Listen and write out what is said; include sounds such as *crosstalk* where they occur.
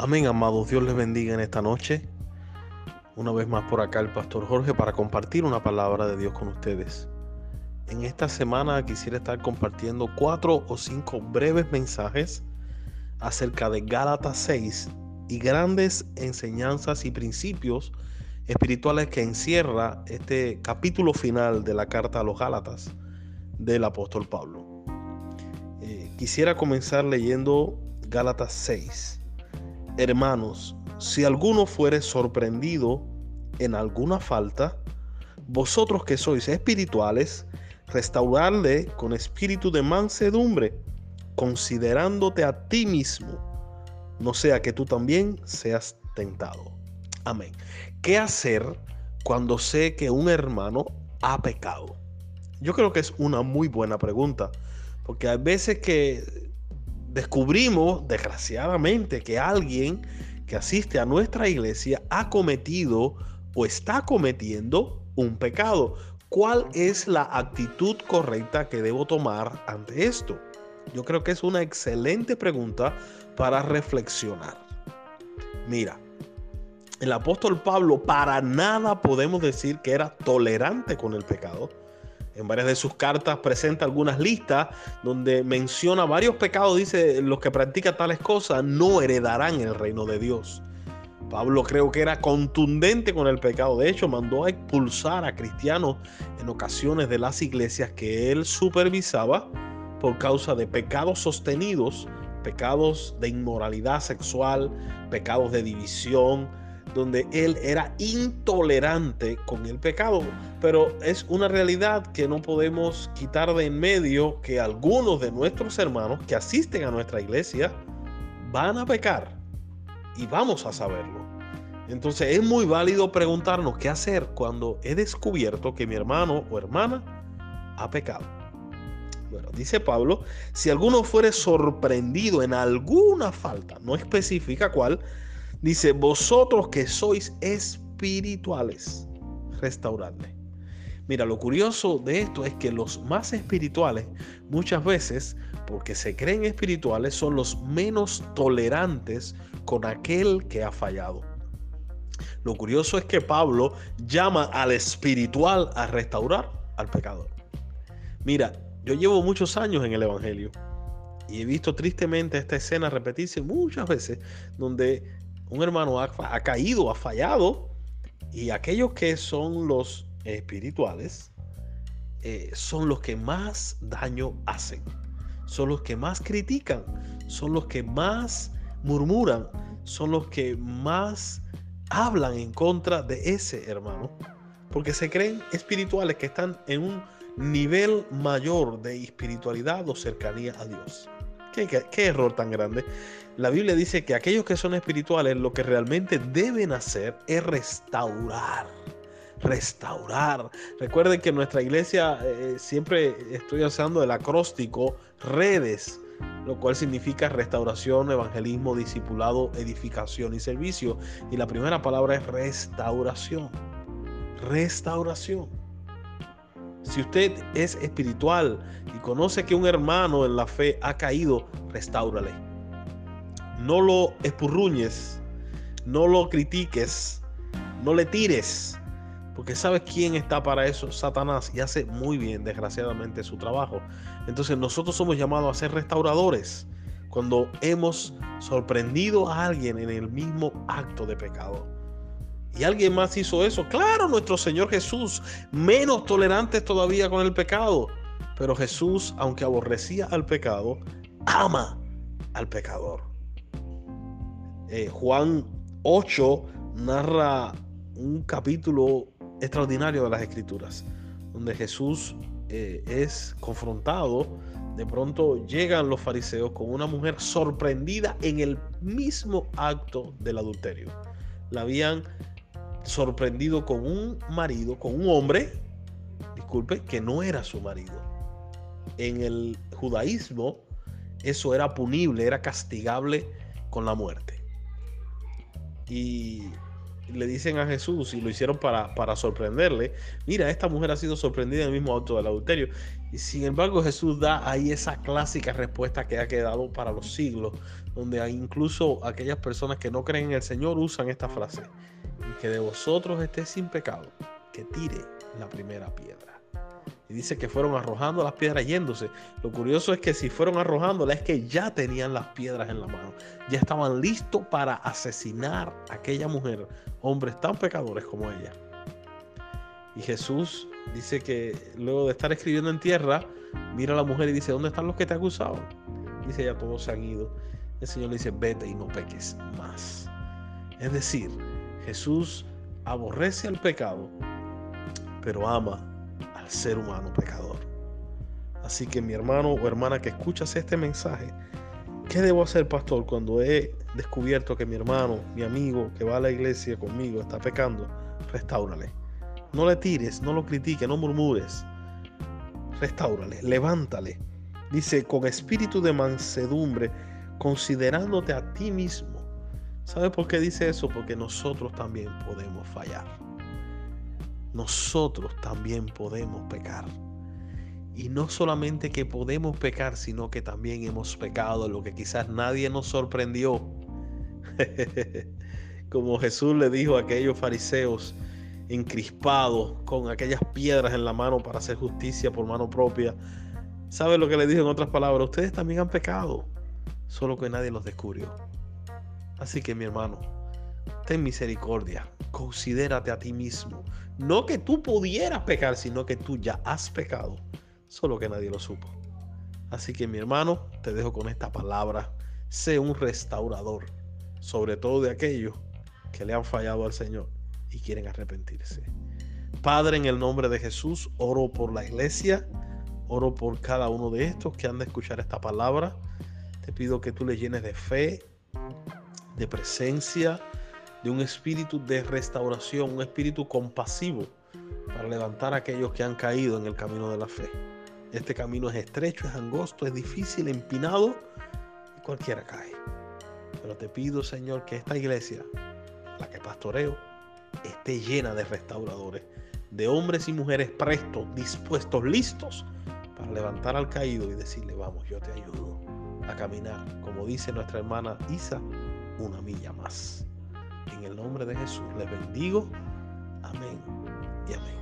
Amén, amados. Dios les bendiga en esta noche. Una vez más por acá el pastor Jorge para compartir una palabra de Dios con ustedes. En esta semana quisiera estar compartiendo cuatro o cinco breves mensajes acerca de Gálatas 6 y grandes enseñanzas y principios espirituales que encierra este capítulo final de la carta a los Gálatas del apóstol Pablo. Eh, quisiera comenzar leyendo Gálatas 6 Hermanos, si alguno fuere sorprendido en alguna falta, vosotros que sois espirituales, restaurarle con espíritu de mansedumbre, considerándote a ti mismo, no sea que tú también seas tentado. Amén. ¿Qué hacer cuando sé que un hermano ha pecado? Yo creo que es una muy buena pregunta, porque hay veces que descubrimos, desgraciadamente, que alguien que asiste a nuestra iglesia ha cometido o está cometiendo un pecado. ¿Cuál es la actitud correcta que debo tomar ante esto? Yo creo que es una excelente pregunta para reflexionar. Mira, el apóstol Pablo para nada podemos decir que era tolerante con el pecado en varias de sus cartas presenta algunas listas donde menciona varios pecados. Dice, los que practican tales cosas no heredarán el reino de Dios. Pablo creo que era contundente con el pecado. De hecho, mandó a expulsar a cristianos en ocasiones de las iglesias que él supervisaba por causa de pecados sostenidos, pecados de inmoralidad sexual, pecados de división, donde él era intolerante con el pecado. Pero es una realidad que no podemos quitar de en medio que algunos de nuestros hermanos que asisten a nuestra iglesia van a pecar y vamos a saberlo. Entonces es muy válido preguntarnos qué hacer cuando he descubierto que mi hermano o hermana ha pecado. Bueno, dice Pablo, si alguno fuere sorprendido en alguna falta, no especifica cuál, Dice, vosotros que sois espirituales, restauradle. Mira, lo curioso de esto es que los más espirituales muchas veces, porque se creen espirituales, son los menos tolerantes con aquel que ha fallado. Lo curioso es que Pablo llama al espiritual a restaurar al pecador. Mira, yo llevo muchos años en el Evangelio y he visto tristemente esta escena repetirse muchas veces donde un hermano ha, caído, ha fallado, y aquellos que son los espirituales eh, son los que más daño hacen, son los que más critican, son los que más murmuran, son los que más hablan en contra de ese hermano, porque se creen espirituales que están en un nivel mayor de espiritualidad o cercanía a Dios. ¿Qué, error tan grande. La Biblia dice que aquellos que son espirituales lo que realmente deben hacer es restaurar. Restaurar. Recuerden que en nuestra iglesia eh, siempre estoy usando el acróstico redes, lo cual significa restauración, evangelismo, discipulado, edificación y servicio. Y la primera palabra es restauración. Restauración. Si usted es espiritual y conoce que un hermano en la fe ha caído, restáurale. No lo espurruñes, no lo critiques, no le tires, porque sabes quién está para eso, Satanás, y hace muy bien, desgraciadamente, su trabajo. Entonces nosotros somos llamados a ser restauradores cuando hemos sorprendido a alguien en el mismo acto de pecado. Y alguien más hizo eso. Claro, nuestro Señor Jesús, menos tolerante todavía con el pecado. Pero Jesús, aunque aborrecía al pecado, ama al pecador. Eh, Juan 8 narra un capítulo extraordinario de las Escrituras, donde Jesús eh, es confrontado. De pronto llegan los fariseos con una mujer sorprendida en el mismo acto del adulterio. La habían sorprendido con un marido, con un hombre, disculpe, que no era su marido. En el judaísmo eso era punible, era castigable con la muerte. Y le dicen a Jesús y lo hicieron para, para sorprenderle, mira, esta mujer ha sido sorprendida en el mismo auto del adulterio. Y sin embargo Jesús da ahí esa clásica respuesta que ha quedado para los siglos, donde incluso aquellas personas que no creen en el Señor usan esta frase, que de vosotros esté sin pecado, que tire la primera piedra. Y dice que fueron arrojando las piedras yéndose. Lo curioso es que si fueron arrojándolas es que ya tenían las piedras en la mano. Ya estaban listos para asesinar a aquella mujer, hombres tan pecadores como ella. Y Jesús dice que luego de estar escribiendo en tierra, mira a la mujer y dice, ¿dónde están los que te acusaban? Dice, ya todos se han ido. El Señor le dice, vete y no peques más. Es decir, Jesús aborrece al pecado, pero ama ser humano pecador. Así que mi hermano o hermana que escuchas este mensaje, ¿qué debo hacer, pastor, cuando he descubierto que mi hermano, mi amigo que va a la iglesia conmigo está pecando? Restáurale. No le tires, no lo critiques, no murmures. Restáurale, levántale. Dice, con espíritu de mansedumbre, considerándote a ti mismo. ¿Sabe por qué dice eso? Porque nosotros también podemos fallar nosotros también podemos pecar. Y no solamente que podemos pecar, sino que también hemos pecado, lo que quizás nadie nos sorprendió. *laughs* Como Jesús le dijo a aquellos fariseos encrispados con aquellas piedras en la mano para hacer justicia por mano propia. ¿Sabe lo que le dijo en otras palabras? Ustedes también han pecado, solo que nadie los descubrió. Así que mi hermano, ten misericordia, considérate a ti mismo. No que tú pudieras pecar, sino que tú ya has pecado, solo que nadie lo supo. Así que mi hermano, te dejo con esta palabra. Sé un restaurador, sobre todo de aquellos que le han fallado al Señor y quieren arrepentirse. Padre, en el nombre de Jesús, oro por la iglesia, oro por cada uno de estos que han de escuchar esta palabra. Te pido que tú le llenes de fe, de presencia, de un espíritu de restauración, un espíritu compasivo para levantar a aquellos que han caído en el camino de la fe. Este camino es estrecho, es angosto, es difícil, empinado y cualquiera cae. Pero te pido, Señor, que esta iglesia, la que pastoreo, esté llena de restauradores, de hombres y mujeres prestos, dispuestos, listos para levantar al caído y decirle, vamos, yo te ayudo a caminar, como dice nuestra hermana Isa, una milla más. En el nombre de Jesús les bendigo. Amén y amén.